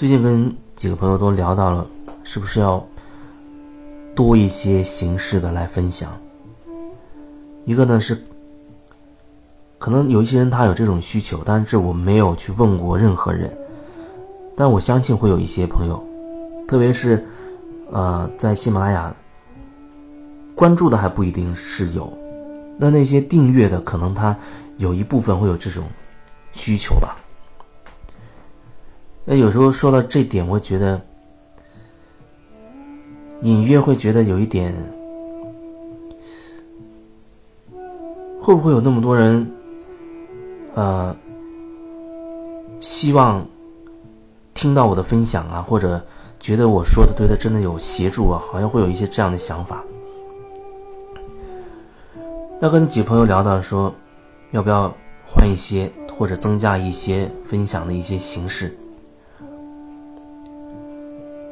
最近跟几个朋友都聊到了，是不是要多一些形式的来分享？一个呢是，可能有一些人他有这种需求，但是我没有去问过任何人，但我相信会有一些朋友，特别是呃在喜马拉雅关注的还不一定是有，那那些订阅的可能他有一部分会有这种需求吧。那有时候说到这点，我觉得隐约会觉得有一点，会不会有那么多人，呃，希望听到我的分享啊，或者觉得我说的对他真的有协助啊，好像会有一些这样的想法。那跟几个朋友聊到说，要不要换一些或者增加一些分享的一些形式？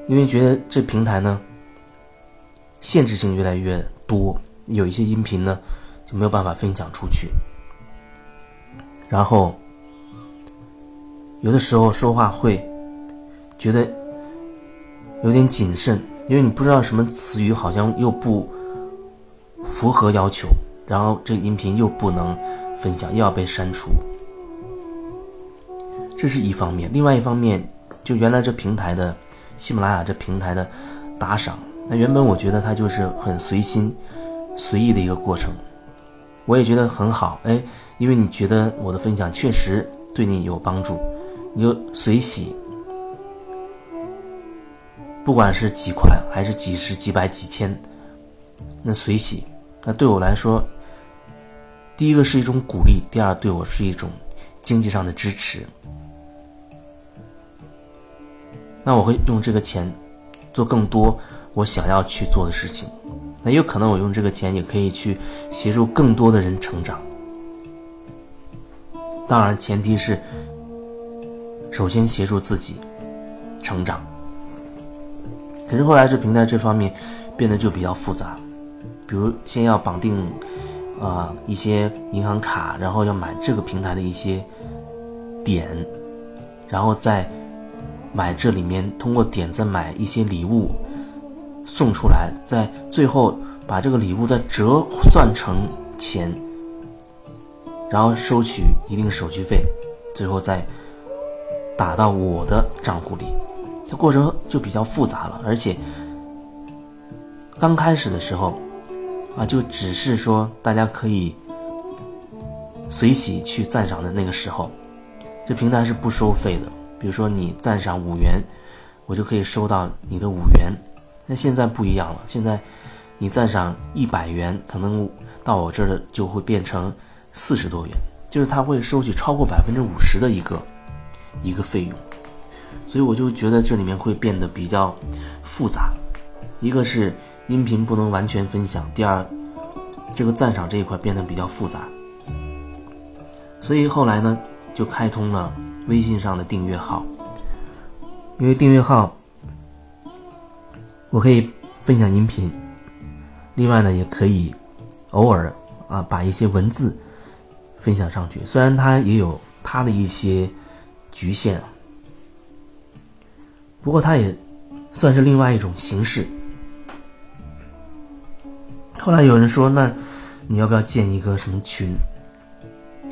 因为觉得这平台呢，限制性越来越多，有一些音频呢就没有办法分享出去。然后有的时候说话会觉得有点谨慎，因为你不知道什么词语好像又不符合要求，然后这个音频又不能分享，又要被删除。这是一方面，另外一方面，就原来这平台的。喜马拉雅这平台的打赏，那原本我觉得它就是很随心、随意的一个过程，我也觉得很好。哎，因为你觉得我的分享确实对你有帮助，你就随喜，不管是几块还是几十、几百、几千，那随喜，那对我来说，第一个是一种鼓励，第二对我是一种经济上的支持。那我会用这个钱做更多我想要去做的事情，那有可能我用这个钱也可以去协助更多的人成长。当然，前提是首先协助自己成长。可是后来这平台这方面变得就比较复杂，比如先要绑定啊一些银行卡，然后要买这个平台的一些点，然后再。买这里面通过点赞买一些礼物送出来，在最后把这个礼物再折算成钱，然后收取一定手续费，最后再打到我的账户里，这过程就比较复杂了。而且刚开始的时候啊，就只是说大家可以随喜去赞赏的那个时候，这平台是不收费的。比如说你赞赏五元，我就可以收到你的五元。那现在不一样了，现在你赞赏一百元，可能到我这儿就会变成四十多元，就是他会收取超过百分之五十的一个一个费用。所以我就觉得这里面会变得比较复杂。一个是音频不能完全分享，第二，这个赞赏这一块变得比较复杂。所以后来呢，就开通了。微信上的订阅号，因为订阅号，我可以分享音频，另外呢，也可以偶尔啊把一些文字分享上去。虽然它也有它的一些局限，不过它也算是另外一种形式。后来有人说，那你要不要建一个什么群？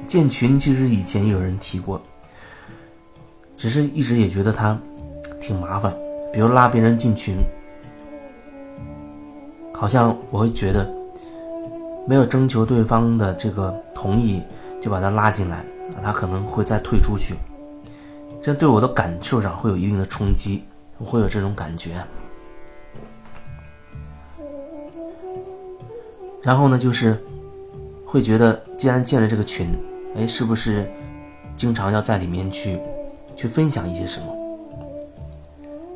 建群其实以前有人提过。只是一直也觉得他挺麻烦，比如拉别人进群，好像我会觉得没有征求对方的这个同意就把他拉进来，他可能会再退出去，这对我的感受上会有一定的冲击，我会有这种感觉。然后呢，就是会觉得既然建了这个群，哎，是不是经常要在里面去？去分享一些什么？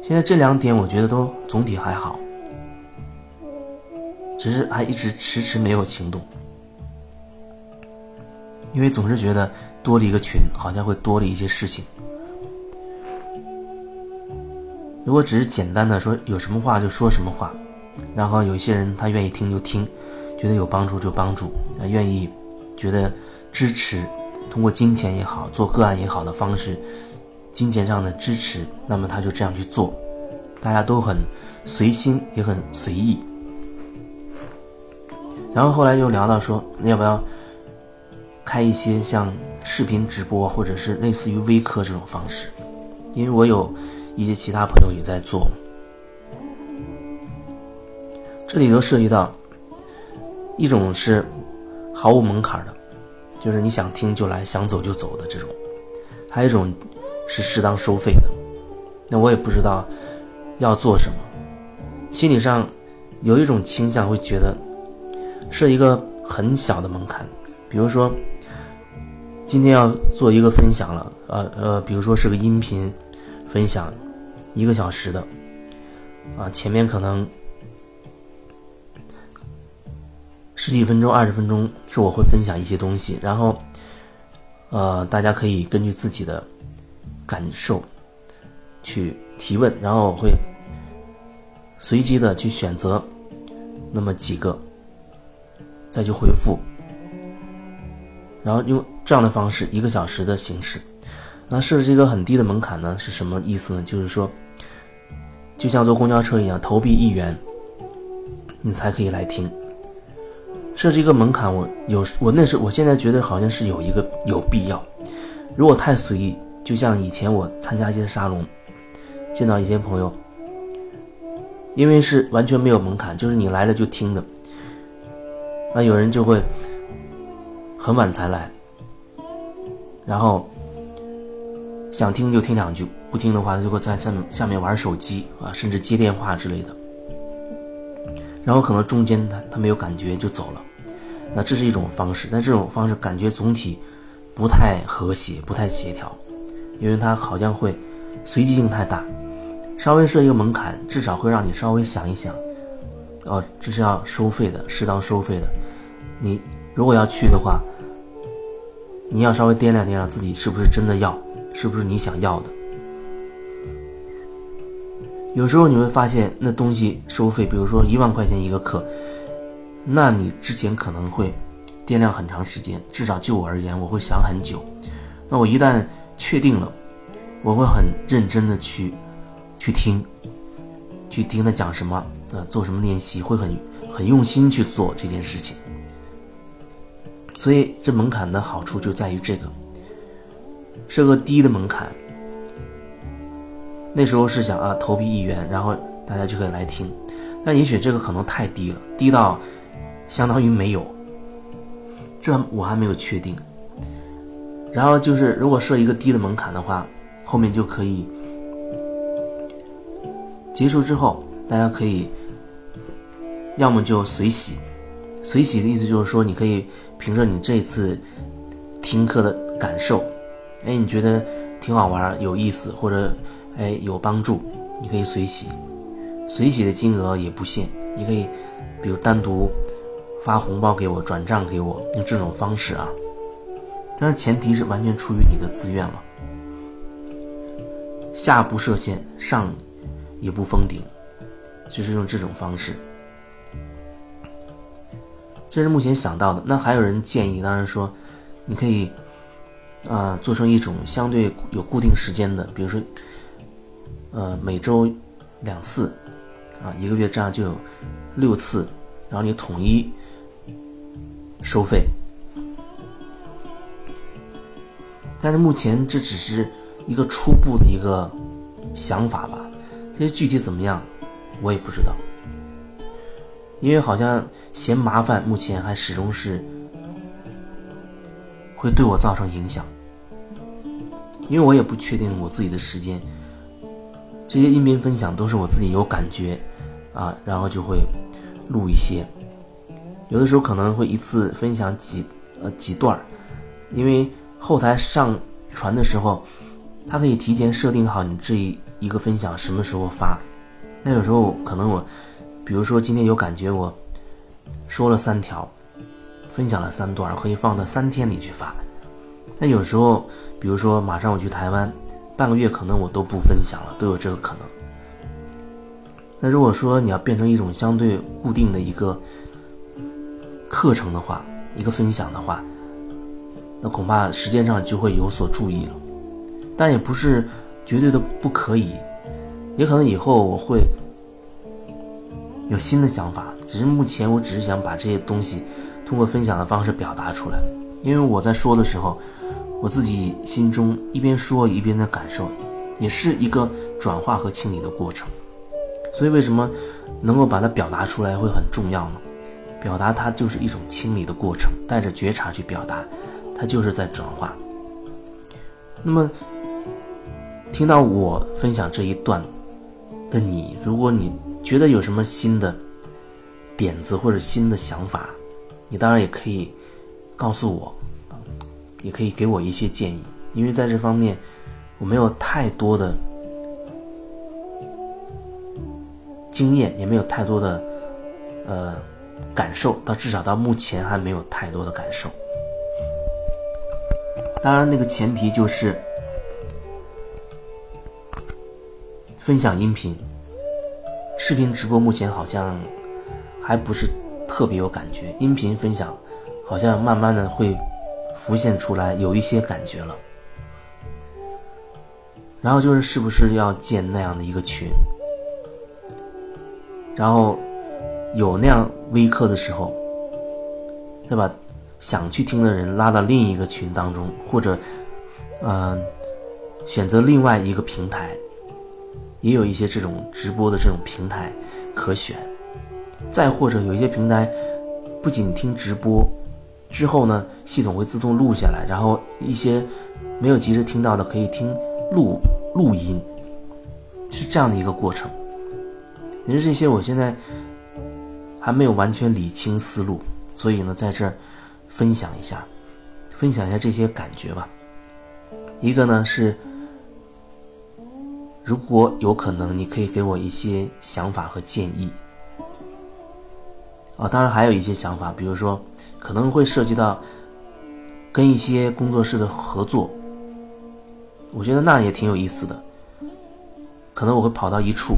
现在这两点我觉得都总体还好，只是还一直迟迟没有行动，因为总是觉得多了一个群，好像会多了一些事情。如果只是简单的说有什么话就说什么话，然后有些人他愿意听就听，觉得有帮助就帮助，愿意觉得支持，通过金钱也好，做个案也好的方式。金钱上的支持，那么他就这样去做，大家都很随心，也很随意。然后后来又聊到说，那要不要开一些像视频直播，或者是类似于微课这种方式？因为我有一些其他朋友也在做，这里头涉及到一种是毫无门槛的，就是你想听就来，想走就走的这种；还有一种是适当收费的。那我也不知道要做什么，心理上有一种倾向会觉得设一个很小的门槛，比如说。今天要做一个分享了，呃呃，比如说是个音频分享，一个小时的，啊，前面可能十几分钟、二十分钟是我会分享一些东西，然后，呃，大家可以根据自己的感受去提问，然后我会随机的去选择那么几个，再去回复。然后用这样的方式，一个小时的形式，那设置一个很低的门槛呢？是什么意思呢？就是说，就像坐公交车一样，投币一元，你才可以来听。设置一个门槛，我有我那时我现在觉得好像是有一个有必要。如果太随意，就像以前我参加一些沙龙，见到一些朋友，因为是完全没有门槛，就是你来了就听的，那有人就会。很晚才来，然后想听就听两句，不听的话就会在下面下面玩手机啊，甚至接电话之类的。然后可能中间他他没有感觉就走了，那这是一种方式，但这种方式感觉总体不太和谐，不太协调，因为它好像会随机性太大。稍微设一个门槛，至少会让你稍微想一想，哦，这是要收费的，适当收费的。你如果要去的话。你要稍微掂量掂量自己是不是真的要，是不是你想要的。有时候你会发现那东西收费，比如说一万块钱一个课，那你之前可能会掂量很长时间，至少就我而言，我会想很久。那我一旦确定了，我会很认真的去去听，去听他讲什么，呃，做什么练习，会很很用心去做这件事情。所以这门槛的好处就在于这个，是个低的门槛。那时候是想啊，投币一元，然后大家就可以来听。但也许这个可能太低了，低到相当于没有。这我还没有确定。然后就是，如果设一个低的门槛的话，后面就可以结束之后，大家可以要么就随喜。随喜的意思就是说，你可以凭着你这次听课的感受，哎，你觉得挺好玩、有意思，或者哎有帮助，你可以随喜。随喜的金额也不限，你可以比如单独发红包给我、转账给我，用这种方式啊。但是前提是完全出于你的自愿了。下不设限，上也不封顶，就是用这种方式。这是目前想到的。那还有人建议，当然说，你可以，啊，做成一种相对有固定时间的，比如说，呃，每周两次，啊，一个月这样就有六次，然后你统一收费。但是目前这只是一个初步的一个想法吧，这些具体怎么样，我也不知道。因为好像嫌麻烦，目前还始终是会对我造成影响。因为我也不确定我自己的时间，这些音频分享都是我自己有感觉啊，然后就会录一些，有的时候可能会一次分享几呃几段儿，因为后台上传的时候，它可以提前设定好你这一一个分享什么时候发，那有时候可能我。比如说今天有感觉，我说了三条，分享了三段，可以放到三天里去发。那有时候，比如说马上我去台湾，半个月可能我都不分享了，都有这个可能。那如果说你要变成一种相对固定的一个课程的话，一个分享的话，那恐怕时间上就会有所注意了。但也不是绝对的不可以，也可能以后我会有新的想法。只是目前我只是想把这些东西通过分享的方式表达出来，因为我在说的时候，我自己心中一边说一边的感受，也是一个转化和清理的过程。所以为什么能够把它表达出来会很重要呢？表达它就是一种清理的过程，带着觉察去表达，它就是在转化。那么，听到我分享这一段的你，如果你觉得有什么新的点子或者新的想法，你当然也可以告诉我，也可以给我一些建议，因为在这方面我没有太多的经验，也没有太多的呃感受，到至少到目前还没有太多的感受。当然，那个前提就是分享音频、视频直播，目前好像还不是特别有感觉。音频分享好像慢慢的会浮现出来，有一些感觉了。然后就是是不是要建那样的一个群，然后有那样微课的时候，对吧？想去听的人拉到另一个群当中，或者，嗯，选择另外一个平台，也有一些这种直播的这种平台可选。再或者有一些平台，不仅听直播，之后呢，系统会自动录下来，然后一些没有及时听到的可以听录录音，是这样的一个过程。也是这些，我现在还没有完全理清思路，所以呢，在这儿。分享一下，分享一下这些感觉吧。一个呢是，如果有可能，你可以给我一些想法和建议。啊，当然还有一些想法，比如说可能会涉及到跟一些工作室的合作，我觉得那也挺有意思的。可能我会跑到一处，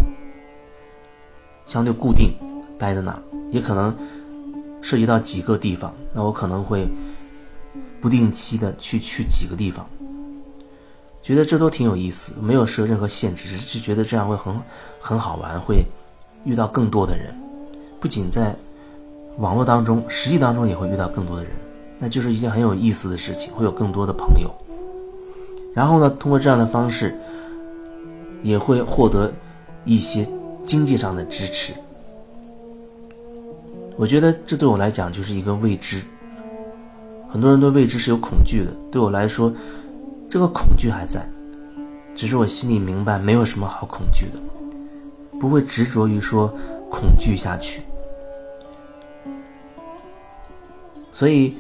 相对固定待在那儿，也可能。涉及到几个地方，那我可能会不定期的去去几个地方，觉得这都挺有意思，没有设任何限制，只是觉得这样会很很好玩，会遇到更多的人，不仅在网络当中，实际当中也会遇到更多的人，那就是一件很有意思的事情，会有更多的朋友。然后呢，通过这样的方式，也会获得一些经济上的支持。我觉得这对我来讲就是一个未知。很多人对未知是有恐惧的，对我来说，这个恐惧还在，只是我心里明白没有什么好恐惧的，不会执着于说恐惧下去。所以，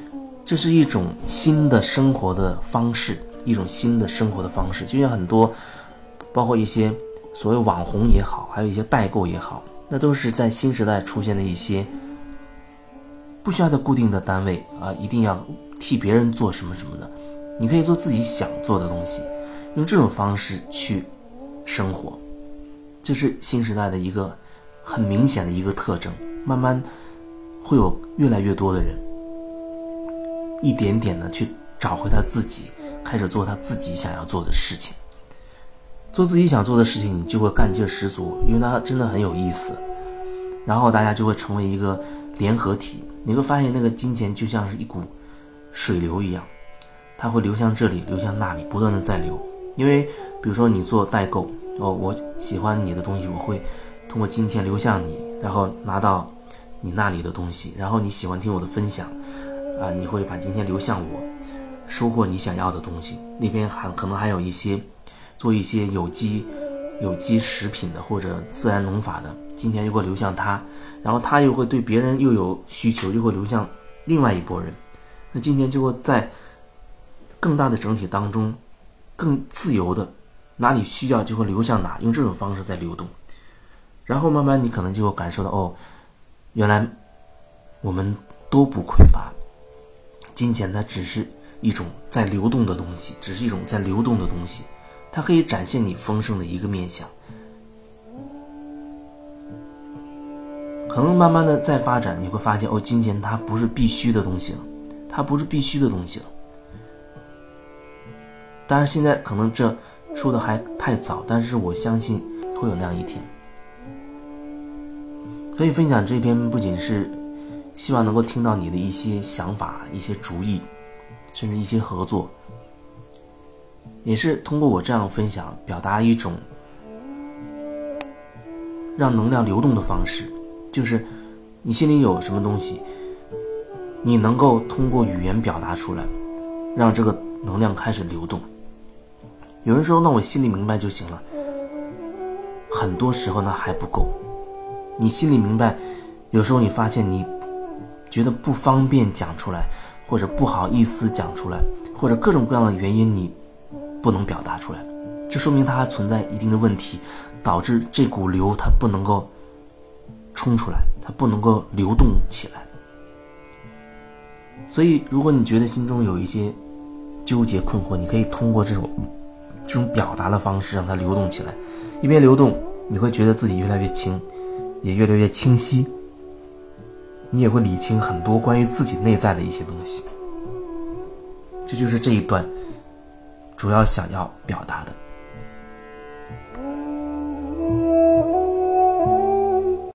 这是一种新的生活的方式，一种新的生活的方式。就像很多，包括一些所谓网红也好，还有一些代购也好，那都是在新时代出现的一些。不需要在固定的单位啊，一定要替别人做什么什么的，你可以做自己想做的东西，用这种方式去生活，这是新时代的一个很明显的一个特征。慢慢会有越来越多的人，一点点的去找回他自己，开始做他自己想要做的事情。做自己想做的事情，你就会干劲十足，因为它真的很有意思。然后大家就会成为一个联合体。你会发现，那个金钱就像是一股水流一样，它会流向这里，流向那里，不断的在流。因为，比如说你做代购，哦，我喜欢你的东西，我会通过金钱流向你，然后拿到你那里的东西。然后你喜欢听我的分享，啊，你会把金钱流向我，收获你想要的东西。那边还可能还有一些做一些有机、有机食品的或者自然农法的，金钱就会流向他。然后他又会对别人又有需求，又会流向另外一拨人，那今天就会在更大的整体当中，更自由的，哪里需要就会流向哪，用这种方式在流动。然后慢慢你可能就会感受到，哦，原来我们都不匮乏，金钱它只是一种在流动的东西，只是一种在流动的东西，它可以展现你丰盛的一个面相。可能慢慢的再发展，你会发现哦，金钱它不是必须的东西了，它不是必须的东西了。但是现在可能这说的还太早，但是我相信会有那样一天。所以分享这篇不仅是希望能够听到你的一些想法、一些主意，甚至一些合作，也是通过我这样分享，表达一种让能量流动的方式，就是你心里有什么东西，你能够通过语言表达出来，让这个能量开始流动。有人说：“那我心里明白就行了。”很多时候呢还不够。你心里明白，有时候你发现你觉得不方便讲出来，或者不好意思讲出来，或者各种各样的原因你不能表达出来，这说明它还存在一定的问题，导致这股流它不能够冲出来，它不能够流动起来。所以，如果你觉得心中有一些纠结困惑，你可以通过这种这种表达的方式让它流动起来，一边流动，你会觉得自己越来越轻。也越来越清晰，你也会理清很多关于自己内在的一些东西。这就是这一段主要想要表达的。